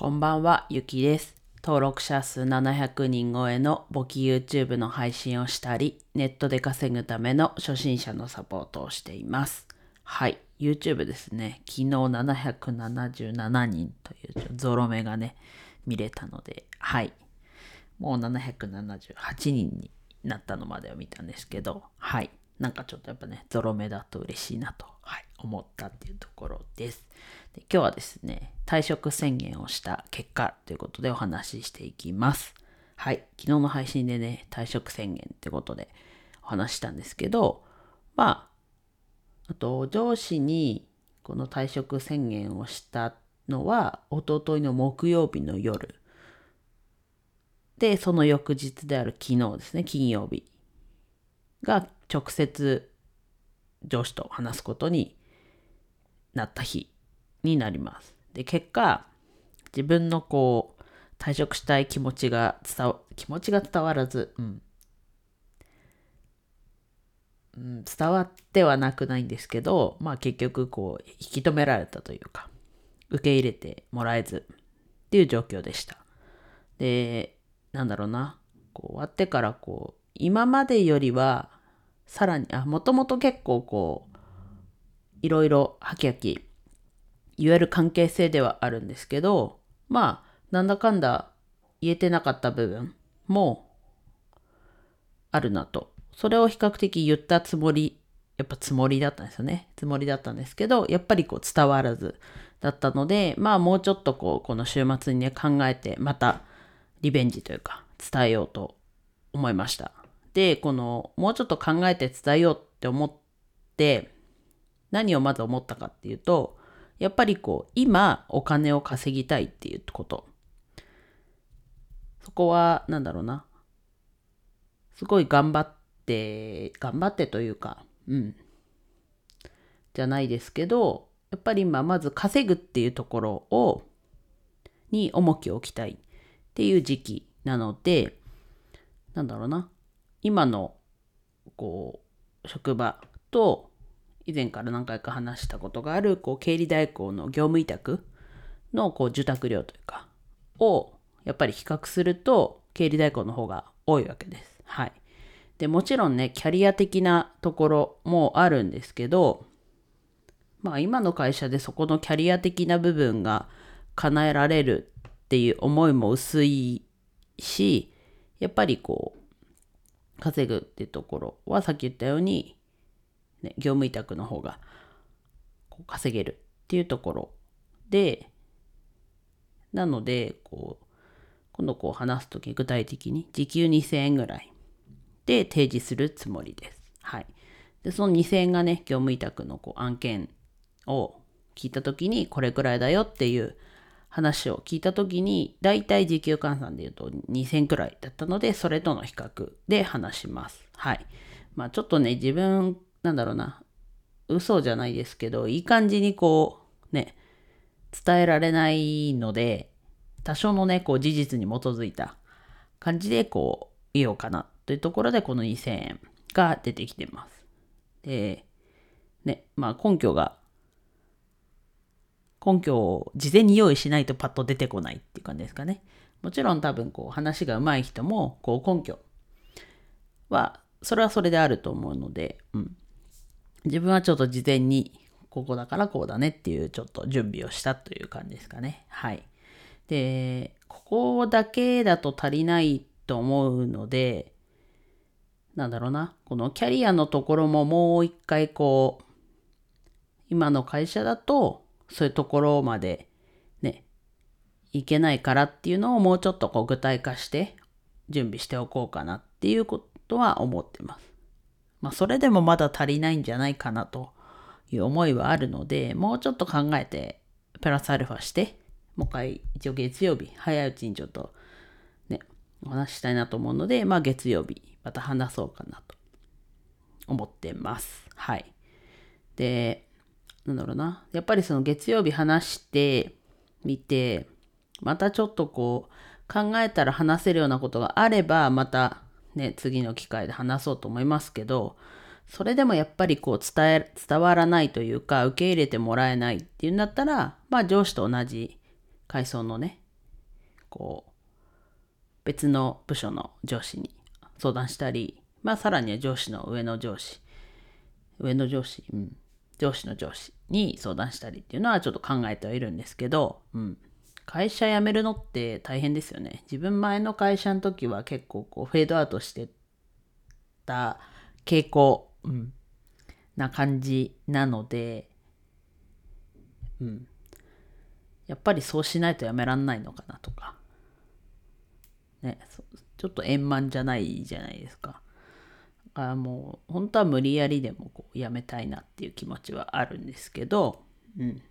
こんばんは、ゆきです。登録者数700人超えの簿記 YouTube の配信をしたり、ネットで稼ぐための初心者のサポートをしています。はい、YouTube ですね。昨日777人というゾロ目がね、見れたので、はい。もう778人になったのまでを見たんですけど、はい。なんかちょっとやっぱね、ゾロ目だと嬉しいなと、思ったっていうところです。で今日はですね、退職宣言をした結果ということでお話ししていきます。はい。昨日の配信でね、退職宣言ってことでお話ししたんですけど、まあ、あと上司にこの退職宣言をしたのは、一昨日の木曜日の夜。で、その翌日である昨日ですね、金曜日が直接上司と話すことになった日になります。で、結果、自分のこう、退職したい気持ちが伝わ、気持ちが伝わらず、うん。うん、伝わってはなくないんですけど、まあ結局こう、引き止められたというか、受け入れてもらえずっていう状況でした。で、なんだろうな、こう終わってからこう、今までよりは、さらに、あ、もともと結構こう、いろいろハキハキ言える関係性ではあるんですけど、まあ、なんだかんだ言えてなかった部分もあるなと。それを比較的言ったつもり、やっぱつもりだったんですよね。つもりだったんですけど、やっぱりこう伝わらずだったので、まあもうちょっとこう、この週末にね考えて、またリベンジというか伝えようと思いました。で、このもうちょっと考えて伝えようって思って、何をまず思ったかっていうと、やっぱりこう、今お金を稼ぎたいっていうこと。そこは、なんだろうな。すごい頑張って、頑張ってというか、うん。じゃないですけど、やっぱり今まず稼ぐっていうところを、に重きを置きたいっていう時期なので、なんだろうな。今の、こう、職場と、以前から何回か話したことがあるこう経理代行の業務委託のこう受託料というかをやっぱり比較すると経理代行の方が多いわけです。はい。でもちろんねキャリア的なところもあるんですけどまあ今の会社でそこのキャリア的な部分が叶えられるっていう思いも薄いしやっぱりこう稼ぐっていうところはさっき言ったようにね、業務委託の方が稼げるっていうところで、なので、こう、今度こう話すとき具体的に時給2000円ぐらいで提示するつもりです。はい。で、その2000円がね、業務委託のこう案件を聞いたときにこれくらいだよっていう話を聞いたときに、だいたい時給換算で言うと2000くらいだったので、それとの比較で話します。はい。まあちょっとね、自分なんだろうな、嘘じゃないですけど、いい感じにこう、ね、伝えられないので、多少のね、こう事実に基づいた感じでこう言おうかなというところで、この2000円が出てきてます。で、ね、まあ根拠が、根拠を事前に用意しないとパッと出てこないっていう感じですかね。もちろん多分こう話が上手い人も、こう根拠は、それはそれであると思うので、うん。自分はちょっと事前にここだからこうだねっていうちょっと準備をしたという感じですかね。はい。で、ここだけだと足りないと思うので、なんだろうな。このキャリアのところももう一回こう、今の会社だとそういうところまでね、いけないからっていうのをもうちょっとこう具体化して準備しておこうかなっていうことは思ってます。まあ、それでもまだ足りないんじゃないかなという思いはあるので、もうちょっと考えて、プラスアルファして、もう一回、一応月曜日、早いうちにちょっと、ね、お話ししたいなと思うので、まあ月曜日、また話そうかなと思ってます。はい。で、なんだろうな。やっぱりその月曜日話してみて、またちょっとこう、考えたら話せるようなことがあれば、またね、次の機会で話そうと思いますけど、それでもやっぱりこう伝え、伝わらないというか、受け入れてもらえないっていうんだったら、まあ上司と同じ階層のね、こう別の部署の上司に相談したり、まあさらには上司の上の上司、上の上司、うん、上司の上司に相談したりっていうのはちょっと考えてはいるんですけど、うん、会社辞めるのって大変ですよね。自分前の会社の時は結構こうフェードアウトしてた傾向、うん、な感じなので、うん。やっぱりそうしないとやめらんないのかなとか。ね、ちょっと円満じゃないじゃないですか。あもう本当は無理やりでもこうやめたいなっていう気持ちはあるんですけど、うん。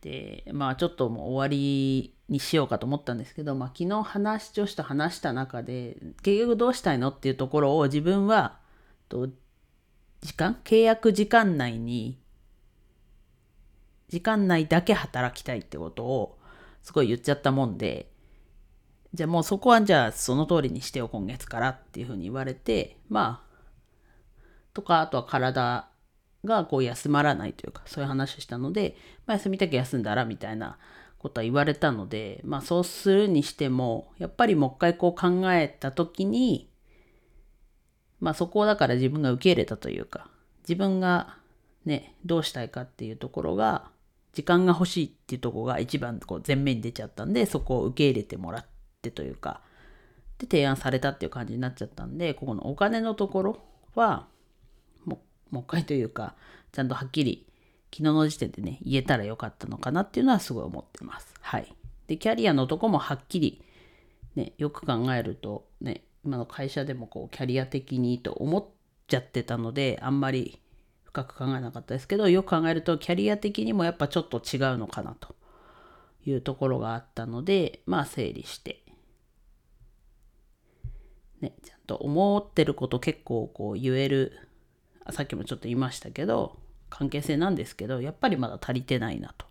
で、まあちょっともう終わりにしようかと思ったんですけど、まあ昨日話、女子と話した中で、結局どうしたいのっていうところを自分は、と時間契約時間内に、時間内だけ働きたいってことをすごい言っちゃったもんで、じゃあもうそこはじゃあその通りにしてよ今月からっていうふうに言われて、まあ、とか、あとは体がこう休まらないというか、そういう話をしたので、まあ、休みたきゃ休んだらみたいなことは言われたので、まあそうするにしても、やっぱりもう一回こう考えた時に、まあそこをだから自分が受け入れたというか、自分がね、どうしたいかっていうところが、時間が欲しいっていうところが一番こう前面に出ちゃったんで、そこを受け入れてもらってというか、で提案されたっていう感じになっちゃったんで、ここのお金のところは、もう一回というか、ちゃんとはっきり昨日の時点でね、言えたらよかったのかなっていうのはすごい思ってます。はい。で、キャリアのとこもはっきり、ね、よく考えると、ね、今の会社でもこう、キャリア的にと思っちゃってたので、あんまり深く考えなかったですけど、よく考えると、キャリア的にもやっぱちょっと違うのかなというところがあったので、まあ整理して、ね、ちゃんと思ってること結構こう言えるさっきもちょっと言いましたけど関係性なんですけどやっぱりまだ足りてないなと。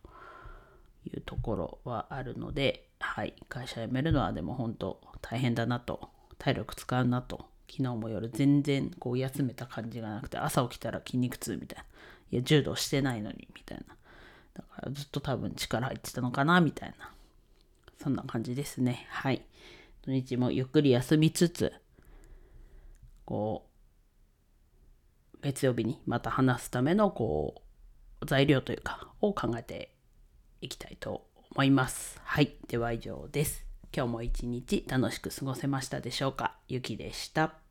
いうところはあるので、はい、会社辞めるのはでも本当大変だなと。体力使うなと。昨日も夜全然こう休めた感じがなくて朝起きたら筋肉痛みたいな。いや柔道してないのにみたいな。だからずっと多分力入ってたのかなみたいな。そんな感じですね。はい。土日もゆっくり休みつつこう月曜日にまた話すためのこう材料というかを考えていきたいと思います。はい。では以上です。今日も一日楽しく過ごせましたでしょうか？ゆきでした。